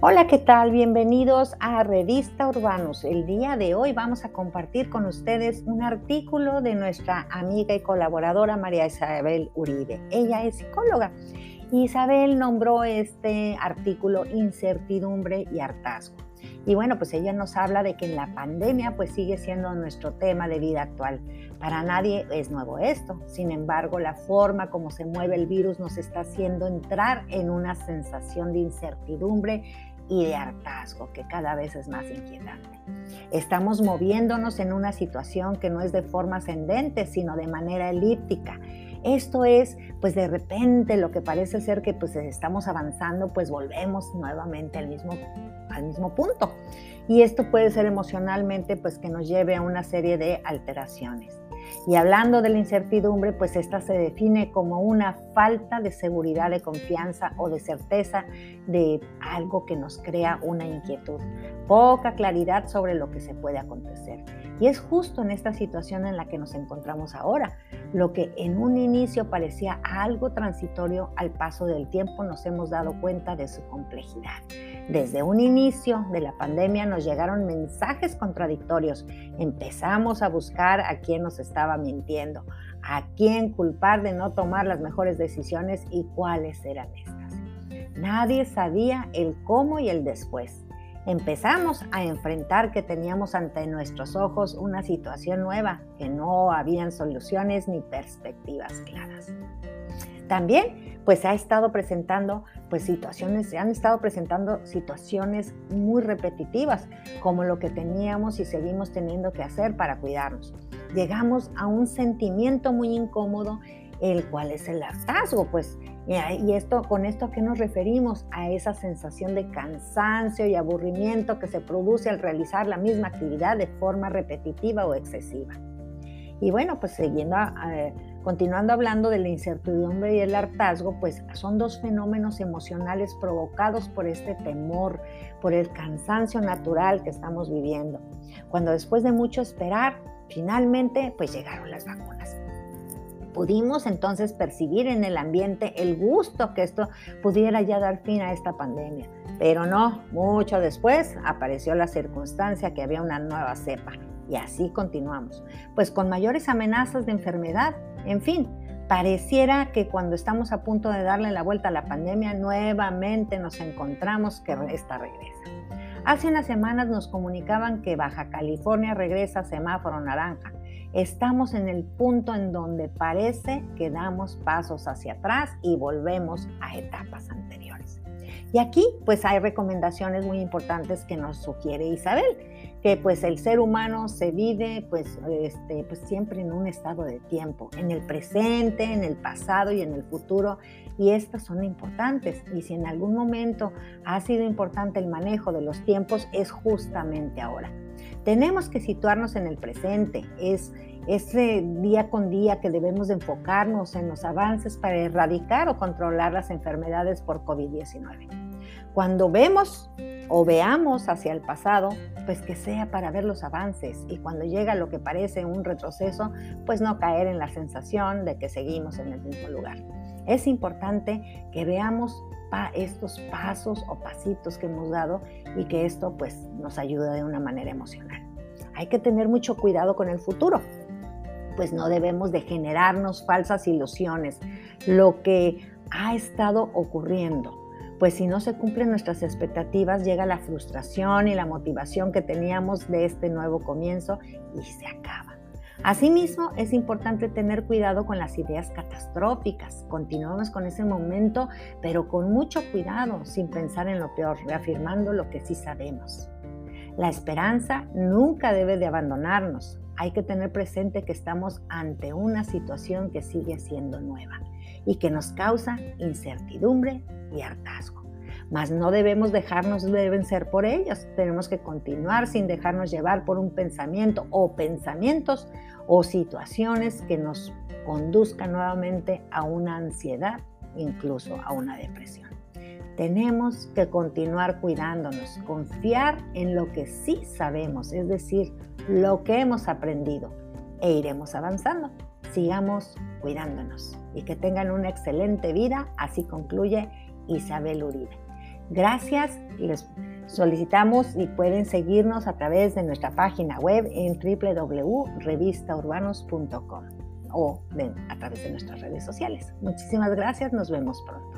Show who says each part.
Speaker 1: Hola, ¿qué tal? Bienvenidos a Revista Urbanos. El día de hoy vamos a compartir con ustedes un artículo de nuestra amiga y colaboradora María Isabel Uribe. Ella es psicóloga. Isabel nombró este artículo Incertidumbre y hartazgo. Y bueno, pues ella nos habla de que en la pandemia pues sigue siendo nuestro tema de vida actual. Para nadie es nuevo esto. Sin embargo, la forma como se mueve el virus nos está haciendo entrar en una sensación de incertidumbre y de hartazgo que cada vez es más inquietante. Estamos moviéndonos en una situación que no es de forma ascendente, sino de manera elíptica. Esto es, pues de repente lo que parece ser que pues estamos avanzando, pues volvemos nuevamente al mismo, al mismo punto. Y esto puede ser emocionalmente, pues que nos lleve a una serie de alteraciones. Y hablando de la incertidumbre, pues esta se define como una falta de seguridad, de confianza o de certeza de algo que nos crea una inquietud, poca claridad sobre lo que se puede acontecer. Y es justo en esta situación en la que nos encontramos ahora. Lo que en un inicio parecía algo transitorio, al paso del tiempo nos hemos dado cuenta de su complejidad. Desde un inicio de la pandemia nos llegaron mensajes contradictorios. Empezamos a buscar a quién nos estaba mintiendo, a quién culpar de no tomar las mejores decisiones y cuáles eran estas. Nadie sabía el cómo y el después. Empezamos a enfrentar que teníamos ante nuestros ojos una situación nueva, que no habían soluciones ni perspectivas claras. También, pues ha estado presentando pues situaciones, se han estado presentando situaciones muy repetitivas, como lo que teníamos y seguimos teniendo que hacer para cuidarnos. Llegamos a un sentimiento muy incómodo, el cual es el hartazgo, pues y esto, con esto a qué nos referimos? A esa sensación de cansancio y aburrimiento que se produce al realizar la misma actividad de forma repetitiva o excesiva. Y bueno, pues siguiendo, continuando hablando de la incertidumbre y el hartazgo, pues son dos fenómenos emocionales provocados por este temor, por el cansancio natural que estamos viviendo. Cuando después de mucho esperar, finalmente, pues llegaron las vacunas pudimos entonces percibir en el ambiente el gusto que esto pudiera ya dar fin a esta pandemia. Pero no, mucho después apareció la circunstancia que había una nueva cepa y así continuamos, pues con mayores amenazas de enfermedad, en fin, pareciera que cuando estamos a punto de darle la vuelta a la pandemia, nuevamente nos encontramos que esta regresa. Hace unas semanas nos comunicaban que Baja California regresa a semáforo naranja Estamos en el punto en donde parece que damos pasos hacia atrás y volvemos a etapas anteriores. Y aquí pues hay recomendaciones muy importantes que nos sugiere Isabel, que pues el ser humano se vive pues, este, pues siempre en un estado de tiempo, en el presente, en el pasado y en el futuro, y estas son importantes. Y si en algún momento ha sido importante el manejo de los tiempos, es justamente ahora. Tenemos que situarnos en el presente, es ese día con día que debemos de enfocarnos en los avances para erradicar o controlar las enfermedades por COVID-19. Cuando vemos o veamos hacia el pasado, pues que sea para ver los avances y cuando llega lo que parece un retroceso, pues no caer en la sensación de que seguimos en el mismo lugar. Es importante que veamos estos pasos o pasitos que hemos dado y que esto pues nos ayuda de una manera emocional. Hay que tener mucho cuidado con el futuro, pues no debemos de generarnos falsas ilusiones. Lo que ha estado ocurriendo, pues si no se cumplen nuestras expectativas, llega la frustración y la motivación que teníamos de este nuevo comienzo y se acaba. Asimismo, es importante tener cuidado con las ideas catastróficas. Continuamos con ese momento, pero con mucho cuidado, sin pensar en lo peor, reafirmando lo que sí sabemos. La esperanza nunca debe de abandonarnos. Hay que tener presente que estamos ante una situación que sigue siendo nueva y que nos causa incertidumbre y hartazgo mas no debemos dejarnos de vencer por ellas. Tenemos que continuar sin dejarnos llevar por un pensamiento o pensamientos o situaciones que nos conduzcan nuevamente a una ansiedad, incluso a una depresión. Tenemos que continuar cuidándonos, confiar en lo que sí sabemos, es decir, lo que hemos aprendido e iremos avanzando. Sigamos cuidándonos y que tengan una excelente vida, así concluye Isabel Uribe. Gracias, les solicitamos y pueden seguirnos a través de nuestra página web en www.revistaurbanos.com o a través de nuestras redes sociales. Muchísimas gracias, nos vemos pronto.